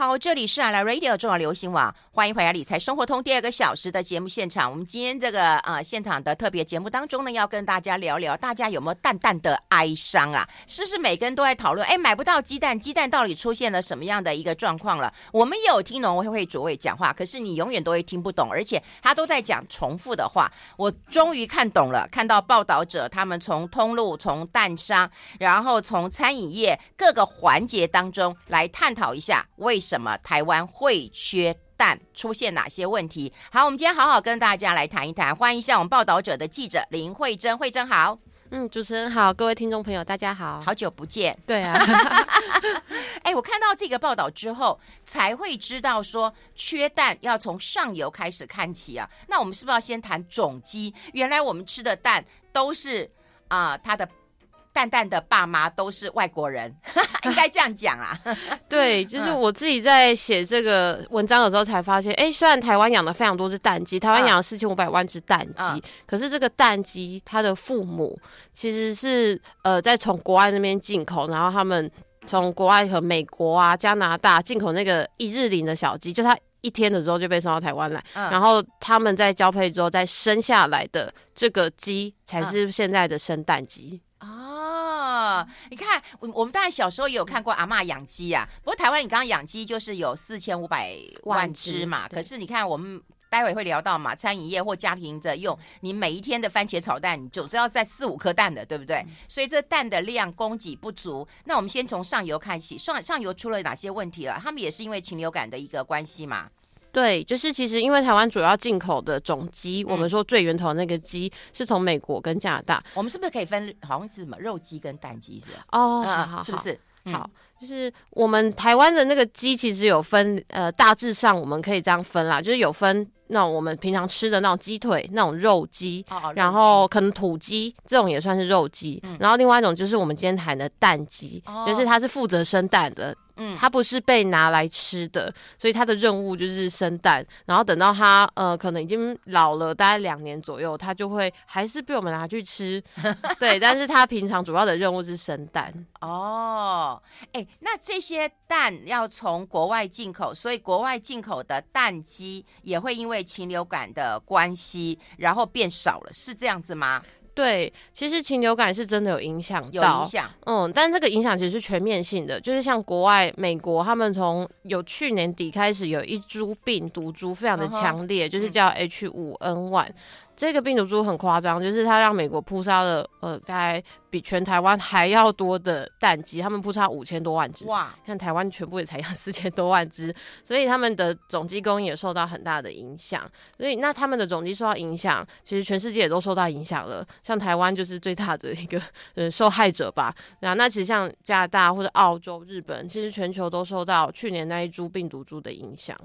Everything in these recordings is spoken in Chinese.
好，这里是阿拉 Radio 中广流行网，欢迎回来理财生活通第二个小时的节目现场。我们今天这个呃现场的特别节目当中呢，要跟大家聊聊，大家有没有淡淡的哀伤啊？是不是每个人都在讨论？哎，买不到鸡蛋，鸡蛋到底出现了什么样的一个状况了？我们有听农委会主委讲话，可是你永远都会听不懂，而且他都在讲重复的话。我终于看懂了，看到报道者他们从通路、从蛋商，然后从餐饮业各个环节当中来探讨一下为。什么？台湾会缺蛋，出现哪些问题？好，我们今天好好跟大家来谈一谈。欢迎一下我们报道者的记者林慧珍，慧珍好。嗯，主持人好，各位听众朋友大家好，好久不见。对啊，哎，我看到这个报道之后，才会知道说缺蛋要从上游开始看起啊。那我们是不是要先谈种鸡？原来我们吃的蛋都是啊、呃，它的。蛋蛋的爸妈都是外国人，应该这样讲啊。对，就是我自己在写这个文章的时候才发现，哎、欸，虽然台湾养了非常多只蛋鸡，台湾养了四千五百万只蛋鸡，嗯、可是这个蛋鸡它的父母其实是呃在从国外那边进口，然后他们从国外和美国啊、加拿大进口那个一日龄的小鸡，就它一天的时候就被送到台湾来，嗯、然后他们在交配之后再生下来的这个鸡才是现在的生蛋鸡。哦，你看，我我们当然小时候也有看过阿嬷养鸡啊。不过台湾你刚刚养鸡就是有四千五百万只嘛。可是你看，我们待会会聊到嘛，餐饮业或家庭的用，你每一天的番茄炒蛋，你总是要在四五颗蛋的，对不对？嗯、所以这蛋的量供给不足。那我们先从上游看起，上上游出了哪些问题了？他们也是因为禽流感的一个关系嘛？对，就是其实因为台湾主要进口的种鸡，嗯、我们说最源头的那个鸡是从美国跟加拿大。我们是不是可以分？好像是什么肉鸡跟蛋鸡是吧？哦，嗯、好好好是不是？嗯、好，就是我们台湾的那个鸡其实有分，呃，大致上我们可以这样分啦，就是有分那种我们平常吃的那种鸡腿那种肉鸡，然后可能土鸡这种也算是肉鸡，嗯、然后另外一种就是我们今天谈的蛋鸡，哦、就是它是负责生蛋的。嗯，它不是被拿来吃的，所以它的任务就是生蛋，然后等到它呃可能已经老了大概两年左右，它就会还是被我们拿去吃，对，但是它平常主要的任务是生蛋。哦，哎，那这些蛋要从国外进口，所以国外进口的蛋鸡也会因为禽流感的关系，然后变少了，是这样子吗？对，其实禽流感是真的有影响到，有影响，嗯，但这个影响其实是全面性的，就是像国外美国，他们从有去年底开始有一株病毒株非常的强烈，嗯、就是叫 H 五 N 1。这个病毒株很夸张，就是它让美国扑杀了呃，大概比全台湾还要多的蛋鸡，他们扑杀五千多万只。哇！看台湾全部也才养四千多万只，所以他们的总鸡供应也受到很大的影响。所以那他们的总鸡受到影响，其实全世界也都受到影响了。像台湾就是最大的一个呃受害者吧。然后 那其实像加拿大或者澳洲、日本，其实全球都受到去年那一株病毒株的影响。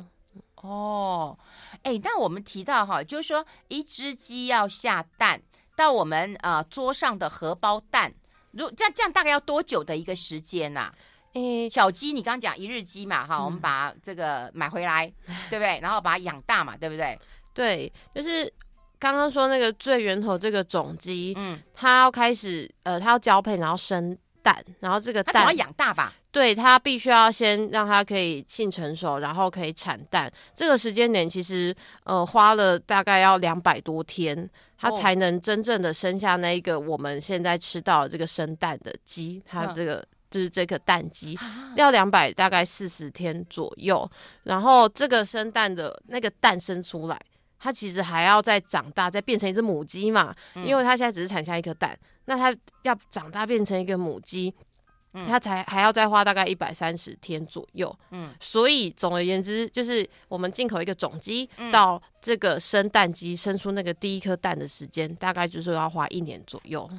哦，哎，那我们提到哈，就是说一只鸡要下蛋，到我们呃桌上的荷包蛋，如这样这样大概要多久的一个时间呐、啊？诶，小鸡你刚刚讲一日鸡嘛，哈，嗯、我们把这个买回来，对不对？然后把它养大嘛，对不对？对，就是刚刚说那个最源头这个种鸡，嗯，它要开始呃，它要交配，然后生蛋，然后这个蛋要养大吧？对，它必须要先让它可以性成熟，然后可以产蛋。这个时间点其实呃花了大概要两百多天，它才能真正的生下那一个我们现在吃到的这个生蛋的鸡。它这个、嗯、就是这个蛋鸡要两百大概四十天左右，然后这个生蛋的那个蛋生出来，它其实还要再长大，再变成一只母鸡嘛。因为它现在只是产下一颗蛋，那它要长大变成一个母鸡。它才还要再花大概一百三十天左右，嗯，所以总而言之，就是我们进口一个种鸡到这个生蛋鸡生出那个第一颗蛋的时间，大概就是要花一年左右。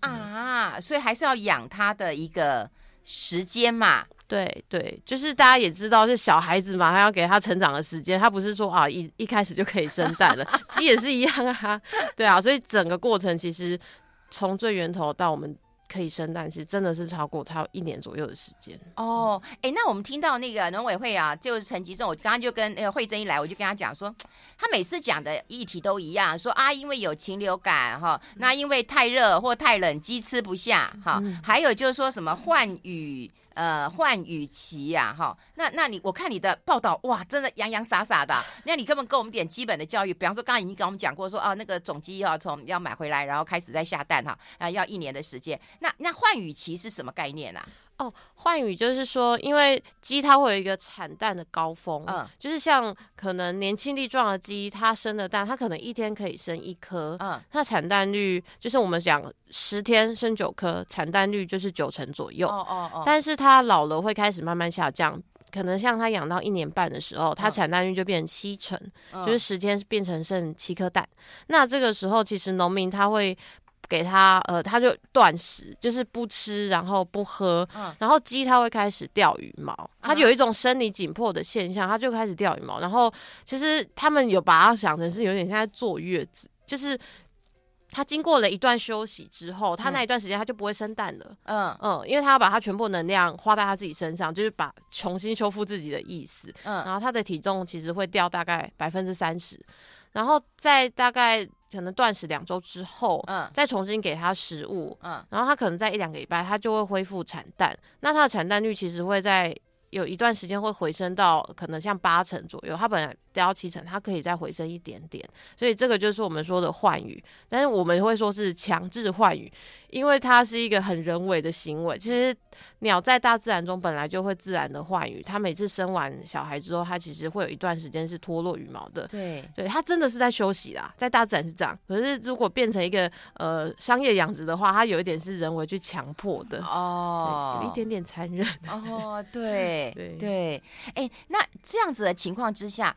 啊，所以还是要养它的一个时间嘛。对对，就是大家也知道，是小孩子嘛，他要给他成长的时间，他不是说啊一一开始就可以生蛋了，鸡也是一样啊，对啊，所以整个过程其实从最源头到我们。可以生蛋，是真的是超过超一年左右的时间哦。哎、欸，那我们听到那个农委会啊，就是陈吉仲，我刚刚就跟那个慧珍一来，我就跟他讲说，他每次讲的议题都一样，说啊，因为有禽流感哈，那因为太热或太冷，鸡吃不下哈，还有就是说什么换羽呃换羽期呀，哈，那那你我看你的报道哇，真的洋洋洒洒的，那你根本给我们点基本的教育，比方说刚刚已经跟我们讲过说，啊，那个种鸡要从要买回来，然后开始在下蛋哈，啊，要一年的时间，那那换羽期是什么概念啊？哦，换语就是说，因为鸡它会有一个产蛋的高峰，嗯，就是像可能年轻力壮的鸡，它生的蛋，它可能一天可以生一颗，嗯，它产蛋率就是我们讲十天生九颗，产蛋率就是九成左右，哦哦哦，但是它老了会开始慢慢下降，可能像它养到一年半的时候，它产蛋率就变成七成，嗯，就是十天变成剩七颗蛋，那这个时候其实农民他会。给他呃，他就断食，就是不吃，然后不喝，嗯、然后鸡它会开始掉羽毛，它有一种生理紧迫的现象，它就开始掉羽毛。然后其实他们有把它想成是有点像在坐月子，就是它经过了一段休息之后，它那一段时间它就不会生蛋了。嗯。嗯，因为它要把它全部能量花在它自己身上，就是把重新修复自己的意思。嗯，然后它的体重其实会掉大概百分之三十，然后在大概。可能断食两周之后，嗯，再重新给它食物，嗯，然后它可能在一两个礼拜，它就会恢复产蛋。那它的产蛋率其实会在有一段时间会回升到可能像八成左右。它本来掉七成，它可以再回升一点点。所以这个就是我们说的换羽，但是我们会说是强制换羽，因为它是一个很人为的行为。其实。鸟在大自然中本来就会自然的换羽，它每次生完小孩之后，它其实会有一段时间是脱落羽毛的。对，对，它真的是在休息啦，在大自然是这样。可是如果变成一个呃商业养殖的话，它有一点是人为去强迫的哦，有一点点残忍。哦，对对对，哎，那这样子的情况之下。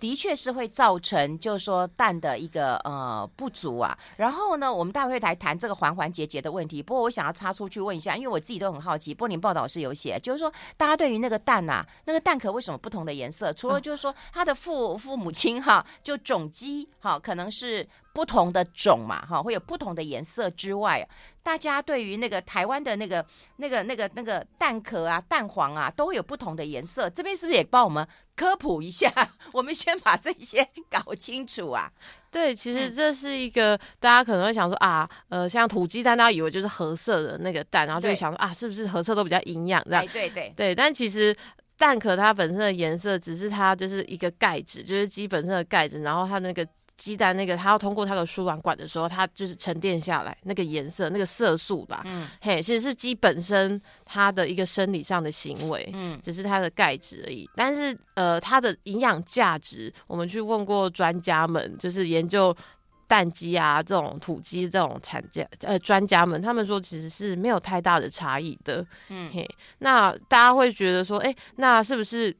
的确是会造成，就是说蛋的一个呃不足啊。然后呢，我们待会来谈这个环环节节的问题。不过我想要插出去问一下，因为我自己都很好奇。柏林报道是有写，就是说大家对于那个蛋呐、啊，那个蛋壳为什么不同的颜色？除了就是说它的父父母亲哈，就种鸡哈，可能是。不同的种嘛，哈，会有不同的颜色之外，大家对于那个台湾的那个、那个、那个、那个蛋壳啊、蛋黄啊，都会有不同的颜色。这边是不是也帮我们科普一下？我们先把这些搞清楚啊。对，其实这是一个、嗯、大家可能会想说啊，呃，像土鸡蛋，大家以为就是褐色的那个蛋，然后就会想说啊，是不是褐色都比较营养？这样，对对对。但其实蛋壳它本身的颜色，只是它就是一个盖子，就是鸡本身的盖子，然后它那个。鸡蛋那个，它要通过它的输卵管的时候，它就是沉淀下来那个颜色、那个色素吧。嗯，嘿，其实是鸡本身它的一个生理上的行为，嗯，只是它的钙质而已。但是呃，它的营养价值，我们去问过专家们，就是研究蛋鸡啊这种土鸡这种产家呃专家们，他们说其实是没有太大的差异的。嗯，嘿，那大家会觉得说，哎、欸，那是不是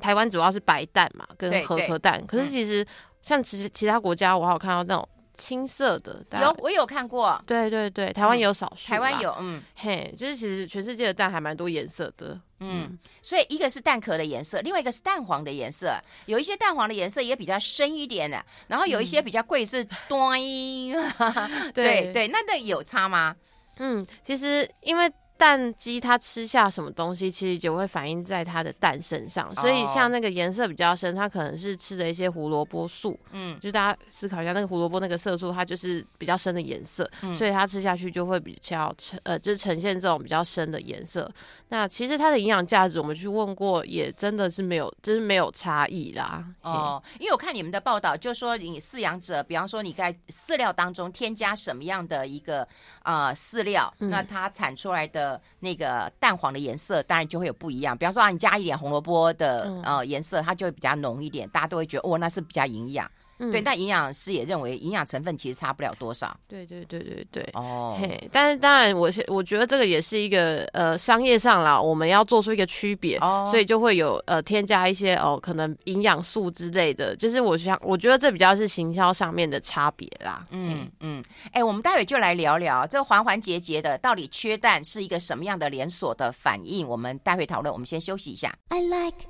台湾主要是白蛋嘛，跟褐壳蛋？可是其实。嗯像其实其他国家，我还有看到那种青色的，有我有看过，对对对，台湾有少数，台湾有，嗯，嘿，就是其实全世界的蛋还蛮多颜色的，嗯，嗯，所以一个是蛋壳的颜色，另外一个是蛋黄的颜色，有一些蛋黄的颜色也比较深一点的，然后有一些比较贵是端，嗯、对对，对，那那有差吗？嗯，其实因为。蛋鸡它吃下什么东西，其实就会反映在它的蛋身上。所以像那个颜色比较深，它可能是吃的一些胡萝卜素。嗯，就大家思考一下，那个胡萝卜那个色素，它就是比较深的颜色，嗯，所以它吃下去就会比较呈呃，就是呈现这种比较深的颜色。那其实它的营养价值，我们去问过，也真的是没有，真是没有差异啦。哦，因为我看你们的报道，就说你饲养者，比方说你在饲料当中添加什么样的一个呃饲料，嗯，那它产出来的。那个蛋黄的颜色当然就会有不一样，比方说啊，你加一点红萝卜的呃颜色，它就会比较浓一点，大家都会觉得哦，那是比较营养。嗯、对，但营养师也认为营养成分其实差不了多少。对对对对对。哦，嘿，但是当然我，我我觉得这个也是一个呃商业上啦，我们要做出一个区别，哦、所以就会有呃添加一些哦可能营养素之类的，就是我想我觉得这比较是行销上面的差别啦。嗯嗯，哎、欸，我们待会就来聊聊这个环环节节的到底缺蛋是一个什么样的连锁的反应，我们待会讨论。我们先休息一下。I like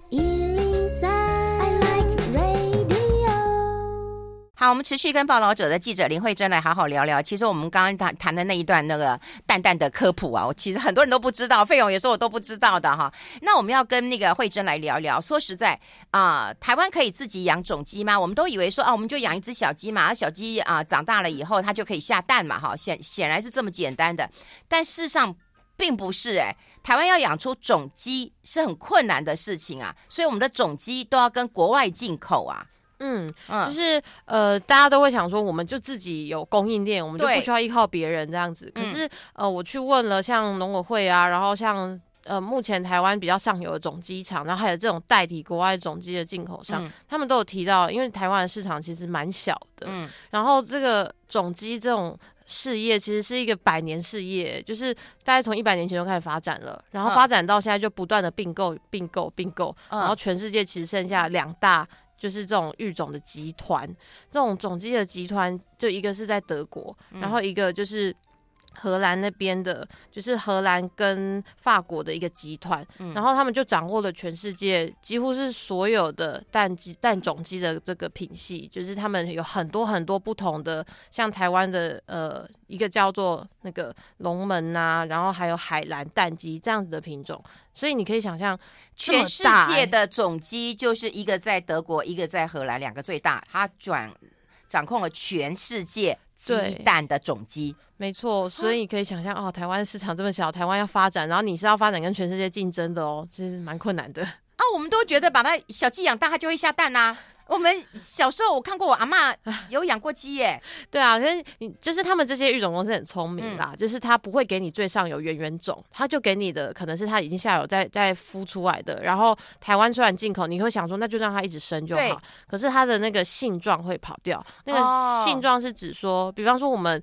好，我们持续跟报道者的记者林慧珍来好好聊聊。其实我们刚刚谈谈的那一段那个蛋蛋的科普啊，我其实很多人都不知道，费用也说我都不知道的哈。那我们要跟那个慧珍来聊聊。说实在啊、台湾可以自己养种鸡吗？我们都以为说啊，我们就养一只小鸡嘛，小鸡啊、长大了以后它就可以下蛋嘛，哈，显显然是这么简单的。但事实上并不是哎、台湾要养出种鸡是很困难的事情啊，所以我们的种鸡都要跟国外进口啊。嗯，就是呃，大家都会想说，我们就自己有供应链，我们就不需要依靠别人这样子。可是呃，我去问了像农委会啊，然后像呃，目前台湾比较上游的种鸡场，然后还有这种代替国外种鸡的进口商，嗯、他们都有提到，因为台湾的市场其实蛮小的，嗯，然后这个种鸡这种事业其实是一个百年事业，就是大概从一百年前就开始发展了，然后发展到现在就不断的并购、并购、并购，然后全世界其实剩下两大。就是这种育种的集团，这种种鸡的集团，就一个是在德国，嗯、然后一个就是荷兰那边的，就是荷兰跟法国的一个集团，嗯、然后他们就掌握了全世界几乎是所有的蛋鸡、蛋种鸡的这个品系，就是他们有很多很多不同的，像台湾的呃一个叫做那个龙门啊，然后还有海蓝蛋鸡这样子的品种。所以你可以想象，全世界的总机就是一个在德国，一个在荷兰，两个最大，它转掌控了全世界鸡蛋的种鸡。没错，所以你可以想象哦，台湾市场这么小，台湾要发展，然后你是要发展跟全世界竞争的哦，其实蛮困难的啊。我们都觉得把它小鸡养大，它就会下蛋呐、啊。我们小时候我看过我阿嬷有养过鸡耶，对啊，可是你就是他们这些育种公司很聪明啦，嗯、就是他不会给你最上游原原种，他就给你的可能是他已经下游在在孵出来的，然后台湾虽然进口，你会想说那就让它一直生就好，可是它的那个性状会跑掉，那个性状是指说，哦、比方说我们。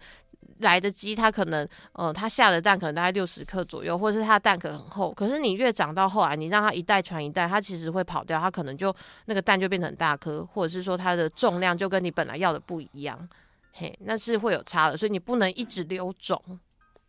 来的鸡，它可能，呃，它下的蛋可能大概六十克左右，或者是它的蛋壳很厚。可是你越长到后来，你让它一代传一代，它其实会跑掉，它可能就那个蛋就变成很大颗，或者是说它的重量就跟你本来要的不一样，嘿，那是会有差的。所以你不能一直留种。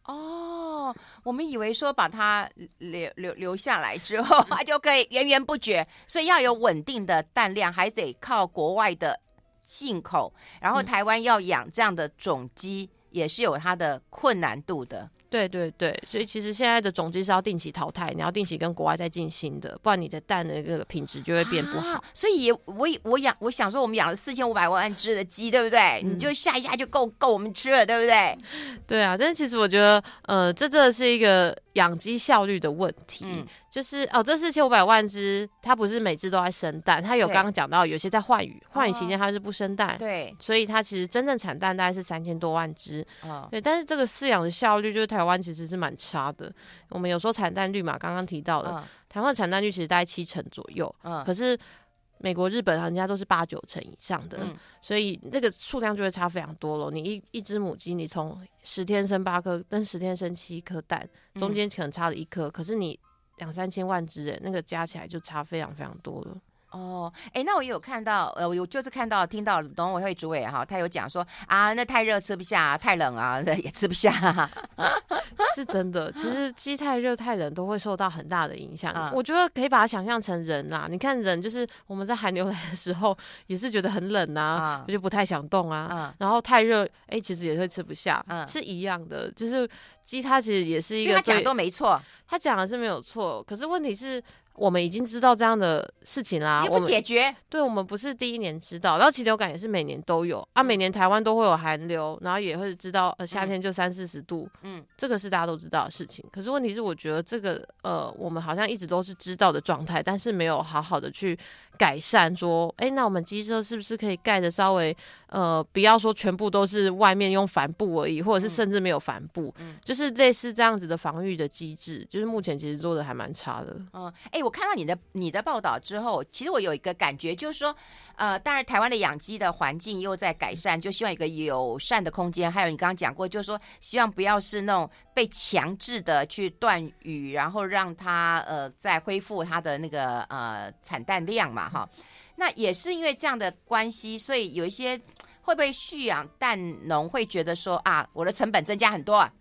哦，我们以为说把它留留留下来之后，它就可以源源不绝，所以要有稳定的蛋量，还得靠国外的进口，然后台湾要养这样的种鸡。嗯也是有它的困难度的，对对对，所以其实现在的种鸡是要定期淘汰，你要定期跟国外再进新的，不然你的蛋的那个品质就会变不好。啊、所以也我我养我想说，我们养了四千五百万只的鸡，对不对？嗯、你就下一下就够够我们吃了，对不对？对啊，但是其实我觉得，呃，这真的是一个。养鸡效率的问题，嗯、就是哦，这四千五百万只，它不是每只都在生蛋，它有刚刚讲到，有些在换羽，换羽期间它是不生蛋，对，所以它其实真正产蛋大概是三千多万只，哦、对，但是这个饲养的效率，就是台湾其实是蛮差的。我们有说产蛋率嘛，刚刚提到的，哦、台湾产蛋率其实大概七成左右，嗯、可是。美国、日本人家都是八九成以上的，嗯、所以那个数量就会差非常多了。你一一只母鸡，你从十天生八颗，跟十天生七颗蛋，中间可能差了一颗，嗯、可是你两三千万只，哎，那个加起来就差非常非常多了。哦，哎，那我也有看到，呃，我有就是看到听到农委会主委哈，他有讲说啊，那太热吃不下，太冷啊 也吃不下，是真的。其实鸡太热太冷都会受到很大的影响。嗯、我觉得可以把它想象成人啦，你看人就是我们在寒流来的时候也是觉得很冷啊，嗯、就不太想动啊。嗯、然后太热，哎，其实也会吃不下，嗯、是一样的。就是鸡它其实也是一个，他讲的都没错，他讲的是没有错，可是问题是。我们已经知道这样的事情啦，也不解决。我对，我们不是第一年知道，然后禽流感也是每年都有啊，每年台湾都会有寒流，然后也会知道呃夏天就三四十度，嗯，这个是大家都知道的事情。可是问题是，我觉得这个呃，我们好像一直都是知道的状态，但是没有好好的去改善。说，哎，那我们机车是不是可以盖的稍微呃，不要说全部都是外面用帆布而已，或者是甚至没有帆布，嗯，就是类似这样子的防御的机制，就是目前其实做的还蛮差的。嗯，哎。我看到你的你的报道之后，其实我有一个感觉，就是说，呃，当然台湾的养鸡的环境又在改善，就希望一个友善的空间。还有你刚刚讲过，就是说，希望不要是那种被强制的去断羽，然后让它呃再恢复它的那个呃产蛋量嘛，哈。那也是因为这样的关系，所以有一些会不会蓄养蛋农会觉得说啊，我的成本增加很多，啊，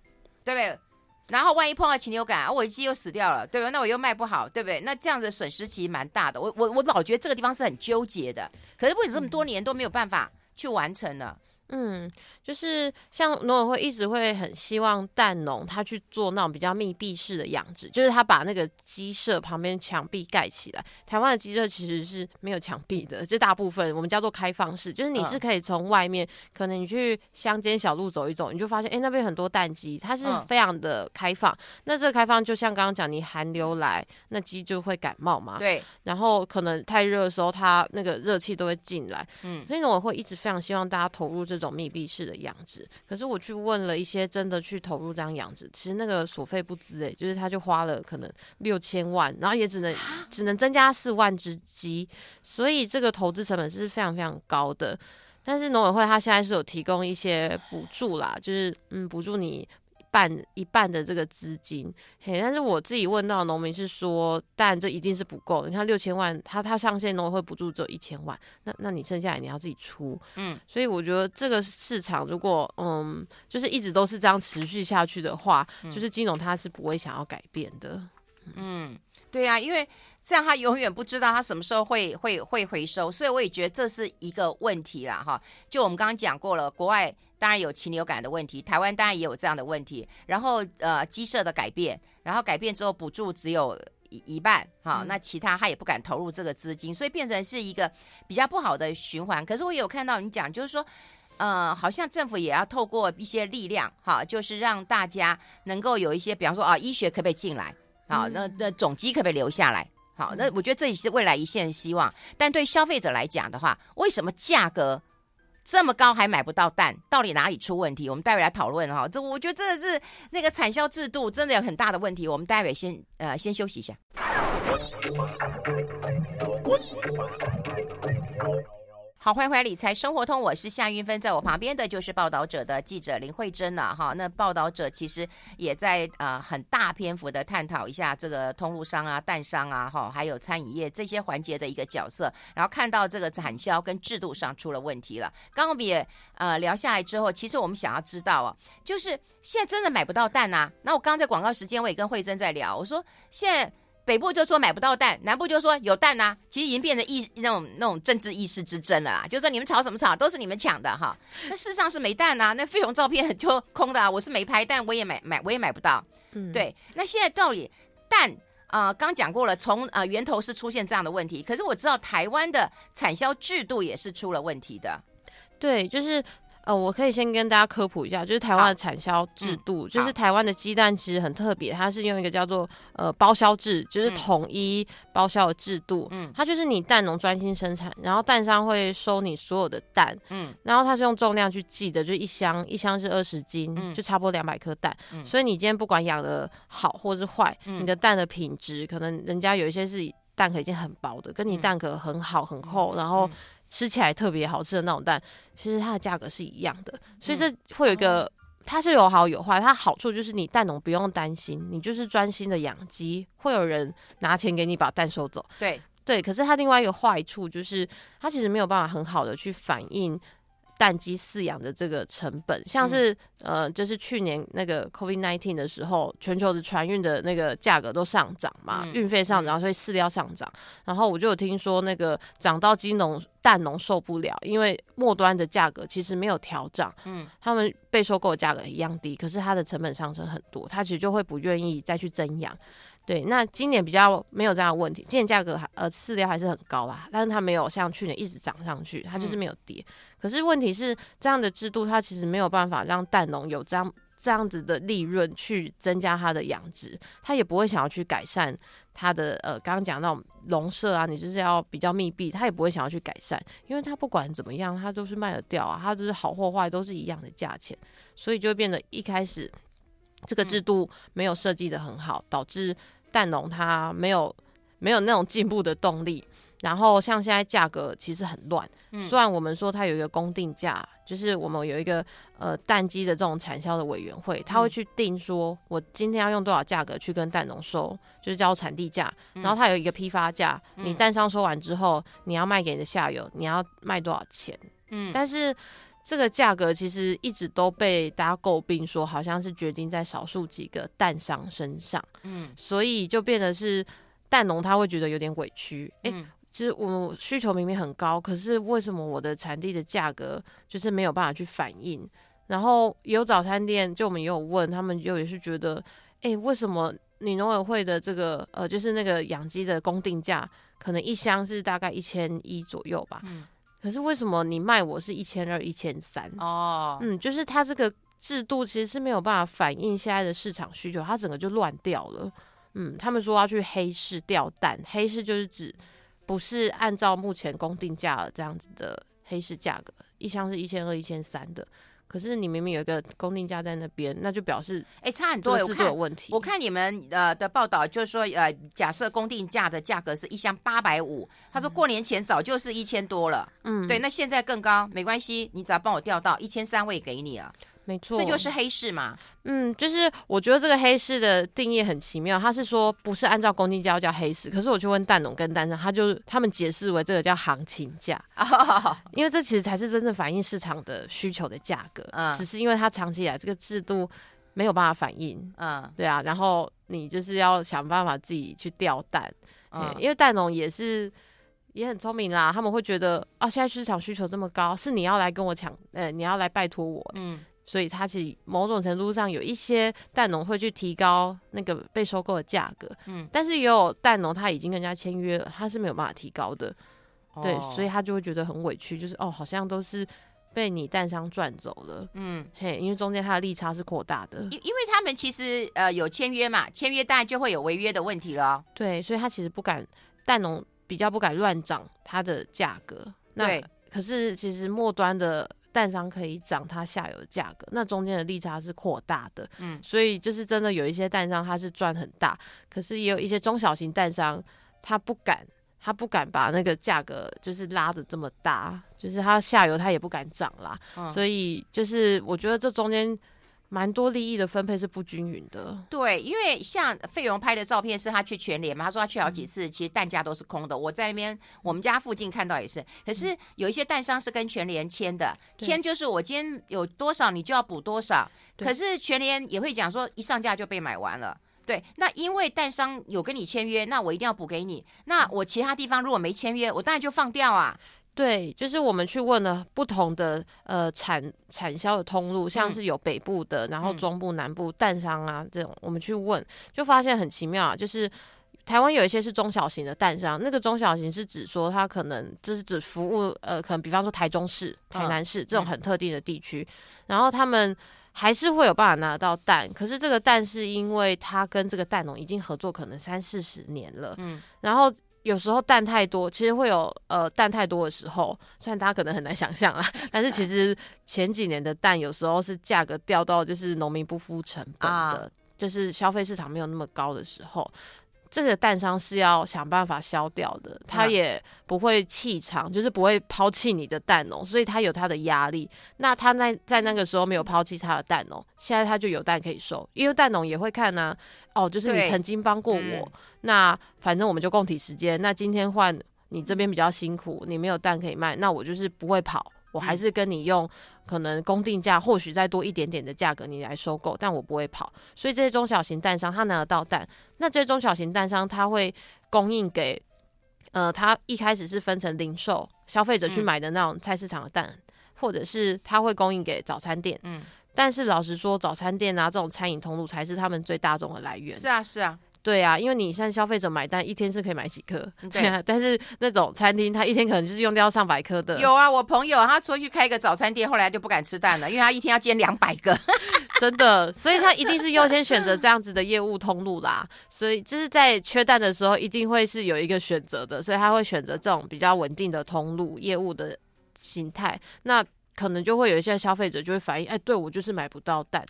对不对？然后万一碰到禽流感，我的鸡又死掉了，对吧？那我又卖不好，对不对？那这样子损失其实蛮大的。我我我老觉得这个地方是很纠结的，可是为什么这么多年都没有办法去完成呢？嗯，就是像农委会一直会很希望蛋农他去做那种比较密闭式的养殖，就是他把那个鸡舍旁边墙壁盖起来。台湾的鸡舍其实是没有墙壁的，就大部分我们叫做开放式，就是你是可以从外面，嗯、可能你去乡间小路走一走，你就发现哎、欸、那边很多蛋鸡，它是非常的开放。嗯、那这个开放就像刚刚讲，你寒流来，那鸡就会感冒嘛。对。然后可能太热的时候，它那个热气都会进来。嗯。所以农委会一直非常希望大家投入这种。密闭式的养殖，可是我去问了一些真的去投入这样养殖，其实那个所费不赀诶、欸，就是他就花了可能六千万，然后也只能只能增加四万只鸡，所以这个投资成本是非常非常高的。但是农委会他现在是有提供一些补助啦，就是嗯补助你。半一半的这个资金，嘿，但是我自己问到农民是说，但这一定是不够。你看六千万，他他上限农委会补助只有一千万，那那你剩下来你要自己出，嗯，所以我觉得这个市场如果嗯，就是一直都是这样持续下去的话，嗯、就是金融它是不会想要改变的，嗯，对呀、啊，因为这样他永远不知道他什么时候会会会回收，所以我也觉得这是一个问题啦。哈。就我们刚刚讲过了，国外。当然有禽流感的问题，台湾当然也有这样的问题。然后呃，鸡舍的改变，然后改变之后补助只有一一半，哈、嗯，那其他他也不敢投入这个资金，所以变成是一个比较不好的循环。可是我有看到你讲，就是说，呃，好像政府也要透过一些力量，哈，就是让大家能够有一些，比方说啊，医学可不可以进来？好，那那种鸡可不可以留下来？好，那我觉得这也是未来一线的希望。但对消费者来讲的话，为什么价格？这么高还买不到蛋，到底哪里出问题？我们待会来讨论哈。这我觉得这是那个产销制度真的有很大的问题。我们待会先呃先休息一下。好，欢迎回来理财生活通，我是夏韵芬，在我旁边的就是报道者的记者林慧珍了哈。那报道者其实也在呃很大篇幅的探讨一下这个通路商啊、蛋商啊哈，还有餐饮业这些环节的一个角色，然后看到这个产销跟制度上出了问题了。刚刚我们也呃聊下来之后，其实我们想要知道啊，就是现在真的买不到蛋啊。那我刚刚在广告时间我也跟慧珍在聊，我说现在。北部就说买不到蛋，南部就说有蛋呐、啊，其实已经变成意那种那种政治意识之争了啦。就是说你们吵什么吵，都是你们抢的哈。那事实上是没蛋呐、啊，那费用照片就空的、啊。我是没拍但，我也买买我也买不到。嗯，对。那现在到底蛋啊，刚、呃、讲过了，从啊、呃、源头是出现这样的问题。可是我知道台湾的产销制度也是出了问题的。对，就是。呃，我可以先跟大家科普一下，就是台湾的产销制度，嗯、就是台湾的鸡蛋其实很特别，它是用一个叫做呃包销制，就是统一包销的制度。嗯，它就是你蛋农专心生产，然后蛋商会收你所有的蛋，嗯，然后它是用重量去计的，就一箱一箱是二十斤，嗯、就差不多两百颗蛋。嗯，所以你今天不管养的好或是坏，嗯、你的蛋的品质，可能人家有一些是蛋壳已经很薄的，跟你蛋壳很好很厚，然后。吃起来特别好吃的那种蛋，其实它的价格是一样的，所以这会有一个，它是有好有坏。它好处就是你蛋农不用担心，你就是专心的养鸡，会有人拿钱给你把蛋收走。对对，可是它另外一个坏处就是，它其实没有办法很好的去反映。蛋鸡饲养的这个成本，像是、嗯、呃，就是去年那个 COVID nineteen 的时候，全球的船运的那个价格都上涨嘛，运费、嗯、上涨，所以饲料上涨。然后我就有听说那个涨到鸡农蛋农受不了，因为末端的价格其实没有调涨，嗯，他们被收购的价格一样低，可是它的成本上升很多，他其实就会不愿意再去增养。对，那今年比较没有这样的问题，今年价格还呃饲料还是很高啦，但是它没有像去年一直涨上去，它就是没有跌。嗯、可是问题是这样的制度，它其实没有办法让蛋农有这样这样子的利润去增加它的养殖，它也不会想要去改善它的呃刚刚讲那种笼舍啊，你就是要比较密闭，它也不会想要去改善，因为它不管怎么样，它都是卖得掉啊，它就是好或坏都是一样的价钱，所以就会变得一开始。这个制度没有设计的很好，导致蛋农他没有没有那种进步的动力。然后像现在价格其实很乱，嗯、虽然我们说它有一个公定价，就是我们有一个呃蛋鸡的这种产销的委员会，他会去定说，我今天要用多少价格去跟蛋农收，就是叫产地价。然后它有一个批发价，你蛋商收完之后，你要卖给你的下游，你要卖多少钱？嗯，但是。这个价格其实一直都被大家诟病，说好像是决定在少数几个蛋商身上，嗯，所以就变得是蛋农他会觉得有点委屈，诶，其实我需求明明很高，可是为什么我的产地的价格就是没有办法去反映？然后有早餐店，就我们也有问他们，就也是觉得，哎，为什么你农委会的这个呃，就是那个养鸡的公定价，可能一箱是大概一千一左右吧？嗯，可是为什么你卖我是一千二、一千三？哦，嗯，就是它这个制度其实是没有办法反映现在的市场需求，它整个就乱掉了。嗯，他们说要去黑市调蛋，黑市就是指。不是按照目前公定价这样子的黑市价格，一箱是一千二、一千三的，可是你明明有一个公定价在那边，那就表示哎差很多，是就有问题。我看你们呃的报道，就是说呃，假设公定价的价格是一箱八百五，他说过年前早就是一千多了，嗯，对，那现在更高，没关系，你只要帮我调到一千三，我也给你啊。没错，这就是黑市嘛。嗯，就是我觉得这个黑市的定义很奇妙。他是说不是按照公定价叫黑市，可是我去问蛋农跟蛋商，他就他们解释为这个叫行情价，因为这其实才是真正反映市场的需求的价格。嗯，只是因为它长期以来这个制度没有办法反映。嗯，对啊，然后你就是要想办法自己去调蛋。嗯，因为蛋农也是也很聪明啦，他们会觉得啊，现在市场需求这么高，是你要来跟我抢，呃，你要来拜托我。嗯。所以，它其实某种程度上有一些蛋农会去提高那个被收购的价格，嗯，但是也有蛋农他已经跟人家签约了，他是没有办法提高的，哦、对，所以他就会觉得很委屈，就是哦，好像都是被你蛋商赚走了，嗯，嘿，因为中间它的利差是扩大的，因因为他们其实呃有签约嘛，签约当然就会有违约的问题了，对，所以他其实不敢蛋农比较不敢乱涨它的价格，那，可是其实末端的。蛋商可以涨它下游的价格，那中间的利差是扩大的，嗯，所以就是真的有一些蛋商他是赚很大，可是也有一些中小型蛋商他不敢，他不敢把那个价格就是拉的这么大，就是他下游他也不敢涨啦，嗯，所以就是我觉得这中间。蛮多利益的分配是不均匀的，对，因为像费荣拍的照片是他去全联嘛，他说他去好几次，嗯、其实蛋价都是空的。我在那边我们家附近看到也是，可是有一些蛋商是跟全联签的，签就是我今天有多少你就要补多少，可是全联也会讲说一上架就被买完了，对，那因为蛋商有跟你签约，那我一定要补给你，那我其他地方如果没签约，我当然就放掉啊。对，就是我们去问了不同的呃产产销的通路，像是有北部的，然后中部、南部蛋商啊这种，我们去问就发现很奇妙啊，就是台湾有一些是中小型的蛋商，那个中小型是指说它可能就是指服务呃，可能比方说台中市、台南市这种很特定的地区，然后他们还是会有办法拿到蛋，可是这个蛋是因为他跟这个蛋农已经合作可能三四十年了，嗯，然后。有时候蛋太多，其实会有呃蛋太多的时候，虽然大家可能很难想象啊，但是其实前几年的蛋有时候是价格掉到就是农民不敷成本的，啊、就是消费市场没有那么高的时候。这个蛋商是要想办法消掉的，他也不会弃场，就是不会抛弃你的蛋农，所以他有他的压力。那他那在那个时候没有抛弃他的蛋农，现在他就有蛋可以收，因为蛋农也会看呢、啊。哦，就是你曾经帮过我，嗯、那反正我们就共体时间。那今天换你这边比较辛苦，你没有蛋可以卖，那我就是不会跑。我还是跟你用可能公定价，或许再多一点点的价格你来收购，但我不会跑。所以这些中小型蛋商他拿得到蛋，那这些中小型蛋商他会供应给，呃，他一开始是分成零售消费者去买的那种菜市场的蛋，嗯、或者是他会供应给早餐店。嗯，但是老实说，早餐店啊这种餐饮通路才是他们最大众的来源。是啊，是啊。对啊，因为你现在消费者买单一天是可以买几颗，对啊。但是那种餐厅，他一天可能就是用掉上百颗的。有啊，我朋友他出去开一个早餐店，后来就不敢吃蛋了，因为他一天要煎两百个，真的。所以他一定是优先选择这样子的业务通路啦。所以就是在缺蛋的时候，一定会是有一个选择的，所以他会选择这种比较稳定的通路业务的形态。那可能就会有一些消费者就会反映，哎，对我就是买不到蛋。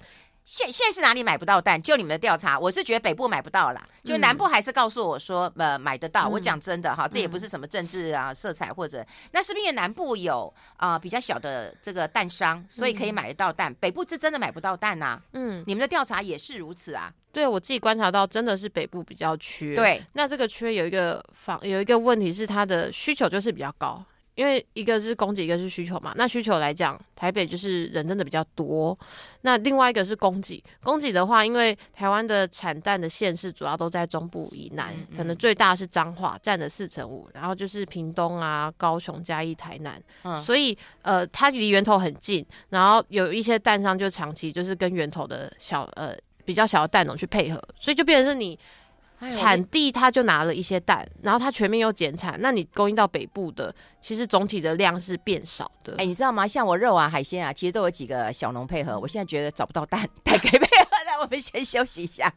现现在是哪里买不到蛋？就你们的调查，我是觉得北部买不到啦，就南部还是告诉我说，呃，买得到。嗯、我讲真的哈，这也不是什么政治啊色彩或者，嗯、那是不是因为南部有啊、呃、比较小的这个蛋商，所以可以买得到蛋？嗯、北部是真的买不到蛋呐、啊。嗯，你们的调查也是如此啊？对，我自己观察到，真的是北部比较缺。对，那这个缺有一个方有一个问题是它的需求就是比较高。因为一个是供给，一个是需求嘛。那需求来讲，台北就是人真的比较多。那另外一个是供给，供给的话，因为台湾的产蛋的县市主要都在中部以南，嗯嗯、可能最大是彰化，占了四成五，然后就是屏东啊、高雄、嘉义、台南。嗯、所以呃，它离源头很近，然后有一些蛋商就长期就是跟源头的小呃比较小的蛋农去配合，所以就变成是你。产地他就拿了一些蛋，然后他全面又减产，那你供应到北部的，其实总体的量是变少的。哎，你知道吗？像我肉啊、海鲜啊，其实都有几个小农配合。我现在觉得找不到蛋，太可以配合。那我们先休息一下。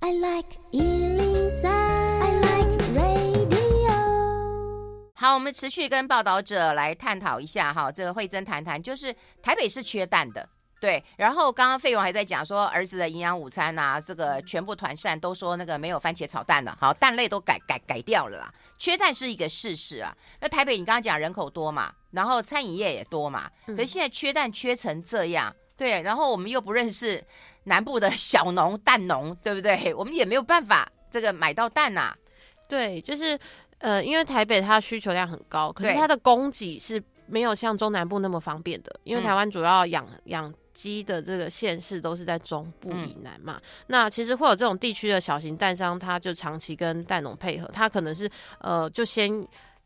I like 103, I like radio。好，我们持续跟报道者来探讨一下哈，这个慧珍谈谈，就是台北是缺蛋的。对，然后刚刚费勇还在讲说儿子的营养午餐呐、啊，这个全部团膳都说那个没有番茄炒蛋了，好，蛋类都改改改掉了啦，缺蛋是一个事实啊。那台北你刚刚讲人口多嘛，然后餐饮业也多嘛，可是现在缺蛋缺成这样，对，然后我们又不认识南部的 小农蛋农，对不对？我们也没有办法这个买到蛋呐、啊。对，就是呃，因为台北它需求量很高，可是它的供给是没有像中南部那么方便的，因为台湾主要养养。鸡的这个县市都是在中部以南嘛，嗯、那其实会有这种地区的小型蛋商，他就长期跟蛋农配合，他可能是呃就先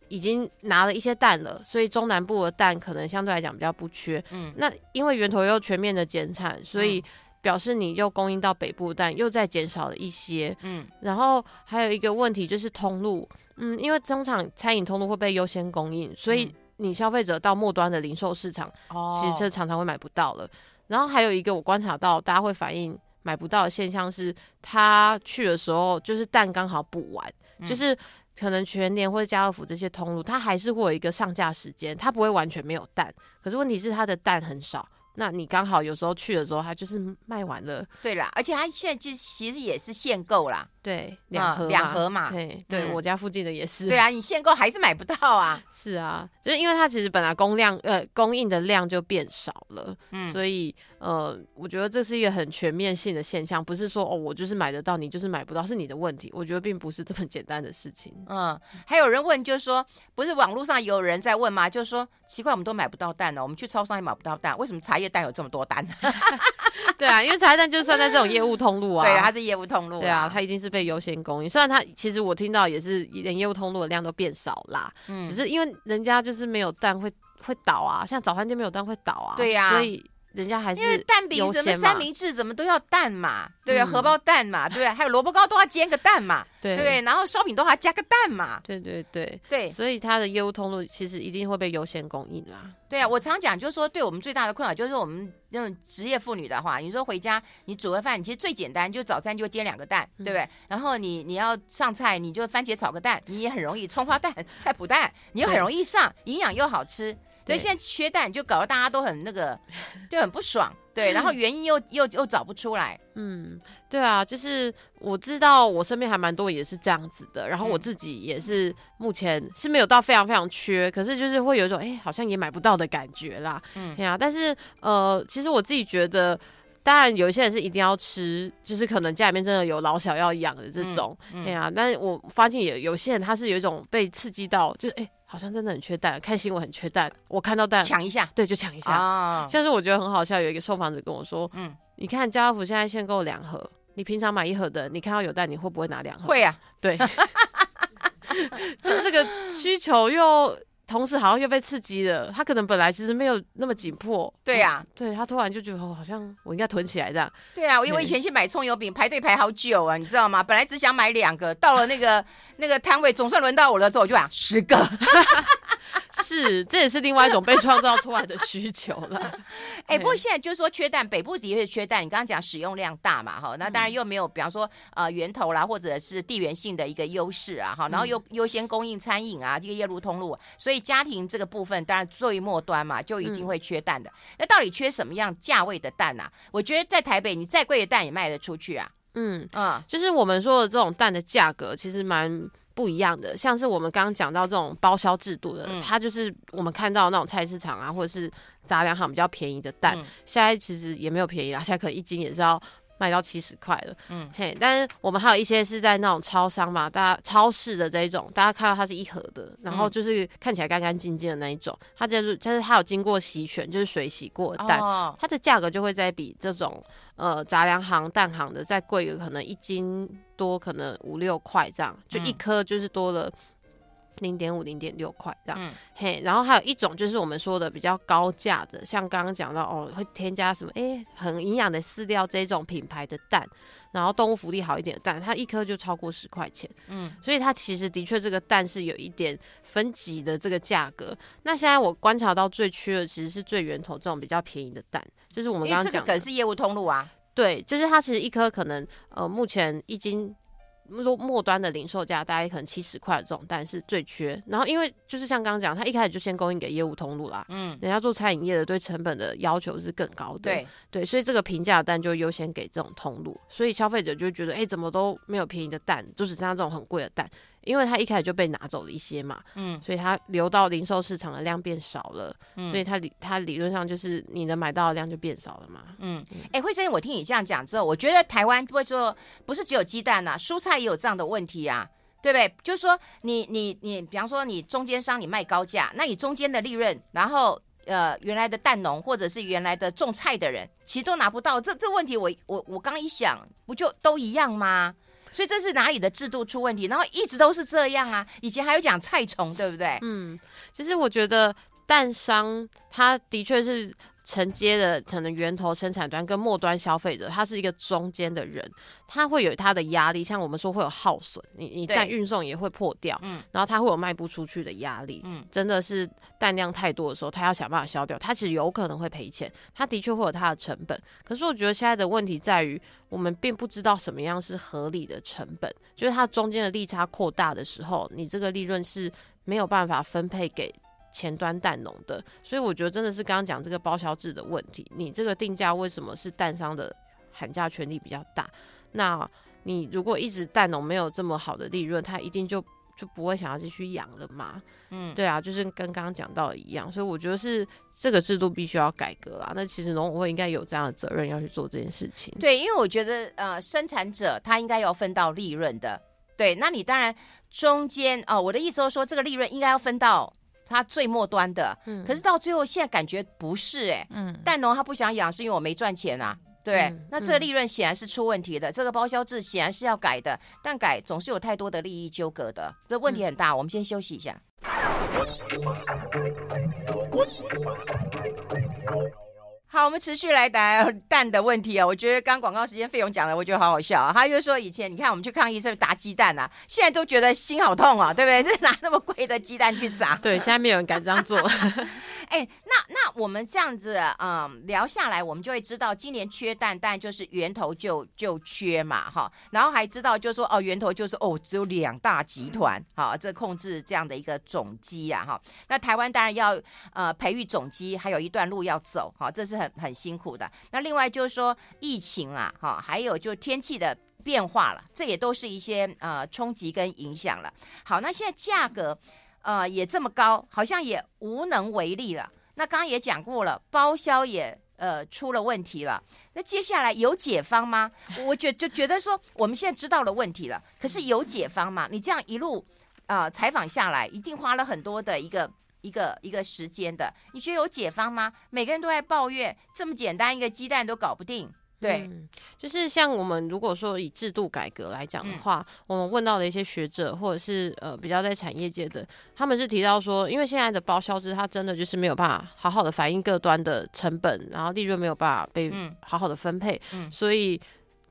已经拿了一些蛋了，所以中南部的蛋可能相对来讲比较不缺。嗯，那因为源头又全面的减产，所以表示你又供应到北部的蛋又再减少了一些。嗯，然后还有一个问题就是通路，嗯，因为通常餐饮通路会被优先供应，所以你消费者到末端的零售市场，哦、其实这常常会买不到了。然后还有一个我观察到大家会反映买不到的现象是，他去的时候就是蛋刚好补完，嗯、就是可能全年或者家乐福这些通路，它还是会有一个上架时间，它不会完全没有蛋。可是问题是它的蛋很少。那你刚好有时候去的时候，它就是卖完了。对啦，而且它现在其实其实也是限购啦。对，两盒两盒嘛。对对，我家附近的也是。对啊，你限购还是买不到啊。是啊，就是因为它其实本来供量呃供应的量就变少了，嗯，所以呃，我觉得这是一个很全面性的现象，不是说哦我就是买得到，你就是买不到，是你的问题。我觉得并不是这么简单的事情。嗯，还有人问，就是说，不是网络上有人在问吗？就是说，奇怪，我们都买不到蛋了，我们去超商也买不到蛋，为什么茶叶蛋有这么多蛋？对啊，因为茶叶蛋就算在这种业务通路啊，对，它是业务通路，对啊，它已经是被优先供应。虽然它其实我听到也是连业务通路的量都变少啦，嗯，只是因为人家就是没有蛋会会倒啊，像早餐店没有蛋会倒啊，对呀，所以人家还是因为蛋饼什么三明治怎么都要蛋嘛，对啊，荷包蛋嘛，对，还有萝卜糕都要煎个蛋嘛，对。对，然后烧饼都还要加个蛋嘛，对对对。对，所以它的业务通路其实一定会被优先供应啦。对啊，我常讲就是说，对我们最大的困扰就是我们那种职业妇女的话，你说回家你煮个饭，你其实最简单，就早餐就煎两个蛋，对不对？然后你你要上菜，你就番茄炒个蛋，你也很容易，葱花蛋、菜脯蛋，你又很容易上，营养又好吃。所以现在缺蛋，就搞得大家都很那个，就很不爽。对，然后原因又又又找不出来。嗯，对啊，就是我知道我身边还蛮多也是这样子的，然后我自己也是目前是没有到非常非常缺，可是就是会有一种哎，好像也买不到的感觉啦。嗯，对啊，但是呃，其实我自己觉得，当然有一些人是一定要吃，就是可能家里面真的有老小要养的这种，对啊，但是我发现有有些人他是有一种被刺激到，就是哎。好像真的很缺蛋，看新闻很缺蛋，我看到蛋抢一下，对，就抢一下。哦、像是我觉得很好笑，有一个受访者跟我说，嗯，你看家乐福现在限购两盒，你平常买一盒的，你看到有蛋，你会不会拿两盒？会啊，对，就是这个需求又。同时好像又被刺激了，他可能本来其实没有那么紧迫，对呀、啊，对他突然就觉得哦，好像我应该囤起来这样。对啊，因为我以前去买葱油饼排队排好久啊，你知道吗？本来只想买两个，到了那个那个摊位，总算轮到我了之后，我就想十个。是，这也是另外一种被创造出来的需求了。哎、欸，不过现在就是说缺蛋，北部的确是缺蛋。你刚刚讲使用量大嘛，哈，那当然又没有，比方说呃源头啦，或者是地缘性的一个优势啊，哈，然后又优先供应餐饮啊，这个业路通路，所以家庭这个部分当然最末端嘛，就已经会缺蛋的。嗯、那到底缺什么样价位的蛋啊？我觉得在台北，你再贵的蛋也卖得出去啊。嗯啊，就是我们说的这种蛋的价格，其实蛮。不一样的，像是我们刚刚讲到这种包销制度的，嗯、它就是我们看到那种菜市场啊，或者是杂粮行比较便宜的蛋，嗯、现在其实也没有便宜啦，现在可能一斤也是要卖到七十块了。嗯，嘿，但是我们还有一些是在那种超商嘛，大家超市的这一种，大家看到它是一盒的，然后就是看起来干干净净的那一种，它就是就是它有经过洗选，就是水洗过的蛋，哦、它的价格就会再比这种呃杂粮行、蛋行的再贵个可能一斤多，可能五六块这样，就一颗就是多了。零点五、零点六块这样，嗯、嘿，然后还有一种就是我们说的比较高价的，像刚刚讲到哦，会添加什么？哎、欸，很营养的饲料这种品牌的蛋，然后动物福利好一点的蛋，它一颗就超过十块钱，嗯，所以它其实的确这个蛋是有一点分级的这个价格。那现在我观察到最缺的其实是最源头这种比较便宜的蛋，就是我们刚刚讲的，这个可是业务通路啊，对，就是它其实一颗可能呃，目前一斤。末末端的零售价大概可能七十块这种蛋是最缺，然后因为就是像刚刚讲，他一开始就先供应给业务通路啦，嗯，人家做餐饮业的对成本的要求是更高的，对对，所以这个平价蛋就优先给这种通路，所以消费者就会觉得，哎、欸，怎么都没有便宜的蛋，就只剩下这种很贵的蛋。因为它一开始就被拿走了一些嘛，嗯，所以它流到零售市场的量变少了，嗯，所以它理它理论上就是你能买到的量就变少了嘛，嗯，哎、欸，惠珍，我听你这样讲之后，我觉得台湾不会说不是只有鸡蛋呐、啊，蔬菜也有这样的问题啊，对不对？就是说你你你，比方说你中间商你卖高价，那你中间的利润，然后呃原来的蛋农或者是原来的种菜的人，其实都拿不到，这这问题我我我刚一想，不就都一样吗？所以这是哪里的制度出问题？然后一直都是这样啊！以前还有讲菜虫，对不对？嗯，其实我觉得蛋商他的确是。承接的可能源头生产端跟末端消费者，他是一个中间的人，他会有他的压力，像我们说会有耗损，你你蛋运送也会破掉，嗯，然后他会有卖不出去的压力，嗯，真的是蛋量太多的时候，他要想办法消掉，他其实有可能会赔钱，他的确会有他的成本，可是我觉得现在的问题在于，我们并不知道什么样是合理的成本，就是它中间的利差扩大的时候，你这个利润是没有办法分配给。前端蛋农的，所以我觉得真的是刚刚讲这个包销制的问题。你这个定价为什么是蛋商的喊价权力比较大？那你如果一直蛋农没有这么好的利润，他一定就就不会想要继续养了嘛？嗯，对啊，就是跟刚刚讲到的一样。所以我觉得是这个制度必须要改革啦。那其实农委会应该有这样的责任要去做这件事情。对，因为我觉得呃，生产者他应该要分到利润的。对，那你当然中间哦，我的意思是说，这个利润应该要分到。他最末端的，嗯，可是到最后现在感觉不是哎、欸，嗯，蛋农他不想养是因为我没赚钱啊，对，嗯、那这个利润显然是出问题的，嗯、这个包销制显然是要改的，但改总是有太多的利益纠葛的，这问题很大。嗯、我们先休息一下。好，我们持续来答蛋的问题啊。我觉得刚广告时间费用讲了，我觉得好好笑啊。他就说以前你看我们去抗议是不是打鸡蛋啊，现在都觉得心好痛啊，对不对？这拿那么贵的鸡蛋去砸，对，现在没有人敢这样做。哎，那那我们这样子嗯聊下来，我们就会知道今年缺蛋，但就是源头就就缺嘛，哈。然后还知道就是说哦，源头就是哦，只有两大集团，好，这控制这样的一个种鸡啊，哈。那台湾当然要呃培育种鸡，还有一段路要走，哈，这是。很很辛苦的。那另外就是说疫情啊，哈，还有就天气的变化了，这也都是一些呃冲击跟影响了。好，那现在价格呃也这么高，好像也无能为力了。那刚刚也讲过了，包销也呃出了问题了。那接下来有解方吗？我觉就觉得说我们现在知道了问题了，可是有解方吗？你这样一路啊、采访下来，一定花了很多的一个。一个一个时间的，你觉得有解方吗？每个人都在抱怨，这么简单一个鸡蛋都搞不定。对，嗯、就是像我们如果说以制度改革来讲的话，嗯、我们问到的一些学者或者是呃比较在产业界的，他们是提到说，因为现在的包销制，它真的就是没有办法好好的反映各端的成本，然后利润没有办法被好好的分配，嗯、所以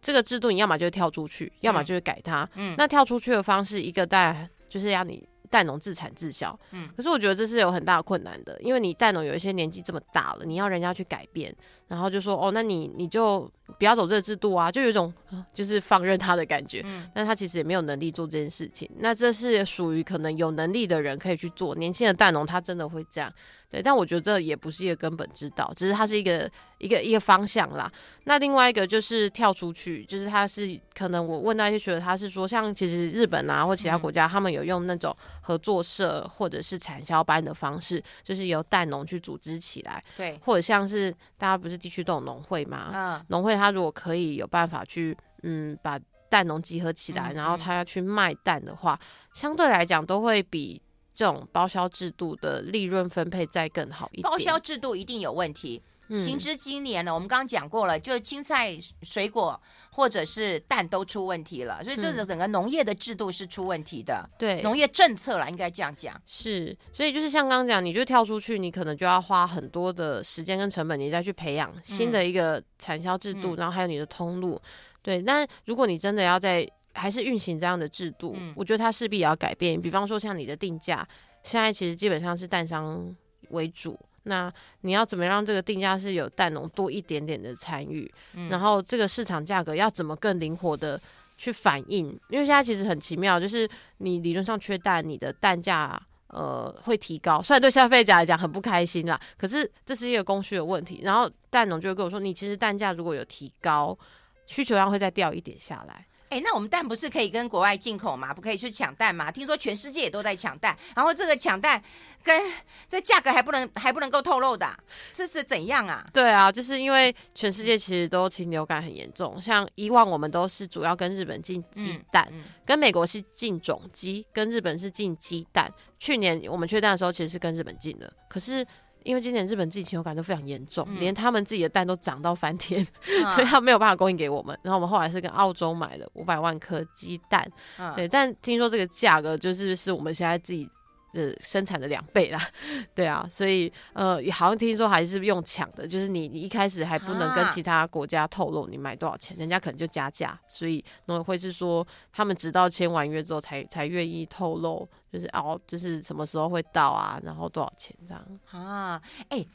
这个制度你要么就跳出去，要么就是改它。嗯，那跳出去的方式，一个蛋就是让你。蛋农自产自销，嗯，可是我觉得这是有很大的困难的，因为你蛋农有一些年纪这么大了，你要人家去改变，然后就说哦，那你你就不要走这个制度啊，就有一种就是放任他的感觉，嗯，但他其实也没有能力做这件事情，那这是属于可能有能力的人可以去做，年轻的蛋农他真的会这样，对，但我觉得这也不是一个根本之道，只是它是一个一个一个方向啦。那另外一个就是跳出去，就是它是可能我问到一些学者，他是说像其实日本啊或其他国家，他们有用那种合作社或者是产销班的方式，就是由蛋农去组织起来，对，或者像是大家不是地区都有农会嘛，嗯，农会他如果可以有办法去嗯把蛋农集合起来，然后他要去卖蛋的话，相对来讲都会比。这种包销制度的利润分配再更好一点。包销制度一定有问题。嗯、行之今年呢，我们刚刚讲过了，就是青菜、水果或者是蛋都出问题了，所以这个整个农业的制度是出问题的。对、嗯，农业政策了，应该这样讲。是，所以就是像刚刚讲，你就跳出去，你可能就要花很多的时间跟成本，你再去培养新的一个产销制度，嗯、然后还有你的通路。对，那如果你真的要在还是运行这样的制度，嗯、我觉得它势必也要改变。比方说，像你的定价，现在其实基本上是蛋商为主。那你要怎么让这个定价是有蛋农多一点点的参与？嗯、然后这个市场价格要怎么更灵活的去反应？因为现在其实很奇妙，就是你理论上缺蛋，你的蛋价呃会提高，虽然对消费者来讲很不开心啦，可是这是一个供需的问题。然后蛋农就会跟我说，你其实蛋价如果有提高，需求量会再掉一点下来。哎、欸，那我们蛋不是可以跟国外进口吗？不可以去抢蛋吗？听说全世界也都在抢蛋，然后这个抢蛋跟这价格还不能还不能够透露的，这是怎样啊？对啊，就是因为全世界其实都禽流感很严重，像以往我们都是主要跟日本进鸡蛋，嗯嗯、跟美国是进种鸡，跟日本是进鸡蛋。去年我们缺蛋的时候，其实是跟日本进的，可是。因为今年日本自己禽流感都非常严重，嗯、连他们自己的蛋都涨到翻天，嗯、所以他没有办法供应给我们。然后我们后来是跟澳洲买了五百万颗鸡蛋，嗯、对，但听说这个价格就是是我们现在自己。呃，生产的两倍啦，对啊，所以呃，好像听说还是用抢的，就是你你一开始还不能跟其他国家透露你买多少钱，人家可能就加价，所以农委会是说他们直到签完约之后才才愿意透露，就是哦，就是什么时候会到啊，然后多少钱这样啊？哎、欸，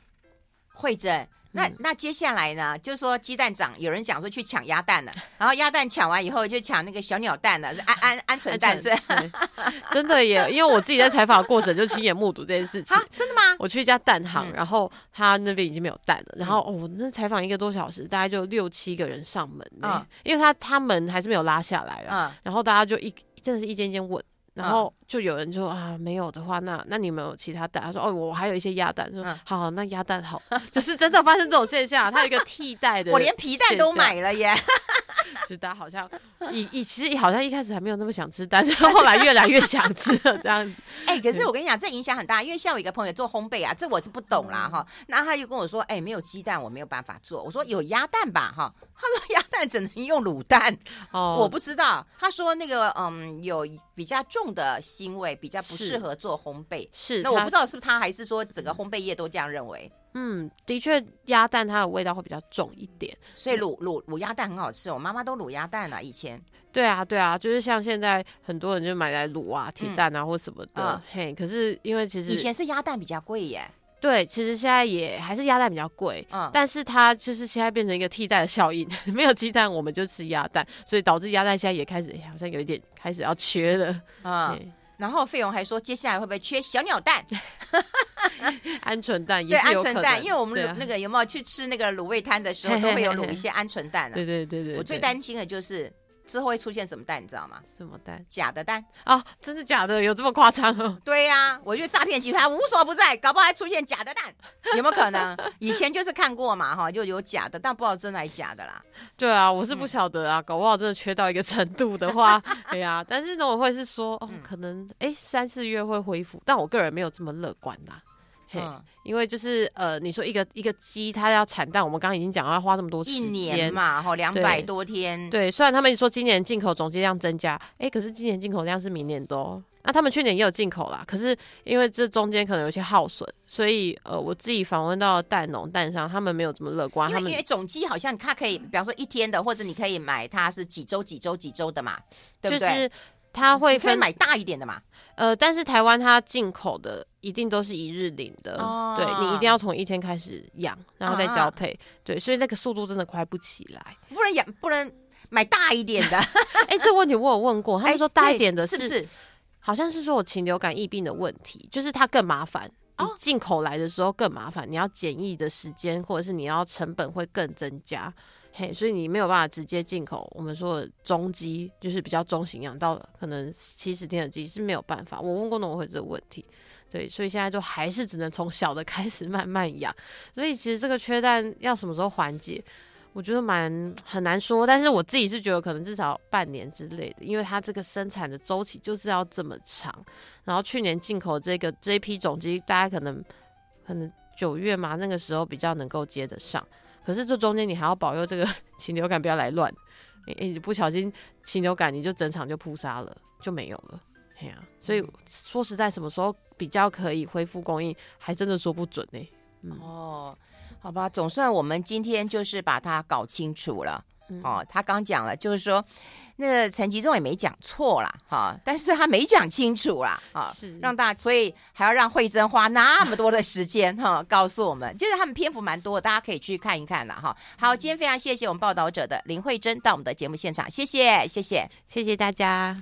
惠贞。那那接下来呢？就是说鸡蛋涨，有人讲说去抢鸭蛋了，然后鸭蛋抢完以后就抢那个小鸟蛋了，是鹌鹌鹌鹑蛋是？真的耶，因为我自己在采访的过程就亲眼目睹这件事情。啊，真的吗？我去一家蛋行，然后他那边已经没有蛋了，然后哦，那采访一个多小时，大概就六七个人上门，嗯，因为他他门还是没有拉下来了，嗯，然后大家就一真的是一间一间问。然后就有人说啊，没有的话，那那你们有其他蛋？他说哦，我还有一些鸭蛋。说好，好，那鸭蛋好，就是真的发生这种现象，它有一个替代的。我连皮蛋都买了耶。就大家好像以以其实好像一开始还没有那么想吃蛋，但是后来越来越想吃了这样子。哎、欸，可是我跟你讲，这影响很大，因为像我一个朋友做烘焙啊，这我是不懂啦哈。那他就跟我说，哎、欸，没有鸡蛋我没有办法做。我说有鸭蛋吧哈。他说鸭蛋只能用卤蛋。哦，我不知道。他说那个嗯，有比较重的腥味，比较不适合做烘焙。是，那我不知道是不是他还是说整个烘焙业都这样认为。嗯，的确，鸭蛋它的味道会比较重一点，所以卤卤卤鸭蛋很好吃。我妈妈都卤鸭蛋了，以前。对啊，对啊，就是像现在很多人就买来卤啊、铁蛋啊、嗯、或什么的。嗯、嘿，可是因为其实以前是鸭蛋比较贵耶。对，其实现在也还是鸭蛋比较贵。嗯，但是它就是现在变成一个替代的效应，没有鸡蛋我们就吃鸭蛋，所以导致鸭蛋现在也开始好像有一点开始要缺了。嗯。然后费勇还说，接下来会不会缺小鸟蛋、鹌鹑蛋也是有鹌鹑蛋，因为我们那个有没有去吃那个卤味摊的时候，都会有卤一些鹌鹑蛋啊。对对对对，我最担心的就是。之后会出现什么蛋，你知道吗？什么蛋？假的蛋啊！真的假的？有这么夸张哦？对呀、啊，我觉得诈骗集团无所不在，搞不好还出现假的蛋，有没有可能？以前就是看过嘛，哈，就有假的，但不知道真的还是假的啦。对啊，我是不晓得啊，嗯、搞不好真的缺到一个程度的话，哎呀，但是呢，我会是说，哦，可能哎三四月会恢复，但我个人没有这么乐观啦。嗯，因为就是呃，你说一个一个鸡它要产蛋，我们刚刚已经讲要花这么多时间，一年嘛，哈，两百多天。对，虽然他们说今年进口总计量增加，哎，可是今年进口量是明年的哦。那他们去年也有进口啦，可是因为这中间可能有些耗损，所以呃，我自己访问到蛋农蛋商，他们没有这么乐观。因为因为种鸡好像它可以，比方说一天的，或者你可以买它是几周几周几周的嘛，对不对？就是它会分买大一点的嘛。呃，但是台湾它进口的一定都是一日领的，哦、对，你一定要从一天开始养，然后再交配，啊、对，所以那个速度真的快不起来。不能养，不能买大一点的。哎、欸，这个问题我有问过，他们说大一点的是，是不是好像是说我禽流感疫病的问题，就是它更麻烦。你进口来的时候更麻烦，你要检疫的时间或者是你要成本会更增加。嘿，所以你没有办法直接进口。我们说的中鸡就是比较中型养到可能七十天的鸡是没有办法。我问过农委会这个问题，对，所以现在就还是只能从小的开始慢慢养。所以其实这个缺蛋要什么时候缓解，我觉得蛮很难说。但是我自己是觉得可能至少半年之类的，因为它这个生产的周期就是要这么长。然后去年进口这个这一批种鸡，大家可能可能九月嘛，那个时候比较能够接得上。可是这中间你还要保佑这个 禽流感不要来乱，哎、欸，你不小心禽流感你就整场就扑杀了，就没有了，哎呀、啊，所以说实在什么时候比较可以恢复供应，还真的说不准呢、欸。嗯、哦，好吧，总算我们今天就是把它搞清楚了。嗯、哦，他刚讲了，就是说。那个陈吉仲也没讲错啦，哈，但是他没讲清楚啦，啊，是让大家，所以还要让慧珍花那么多的时间哈，告诉我们，就是他们篇幅蛮多，大家可以去看一看啦。哈。好，今天非常谢谢我们报道者的林慧珍到我们的节目现场，谢谢，谢谢，谢谢大家。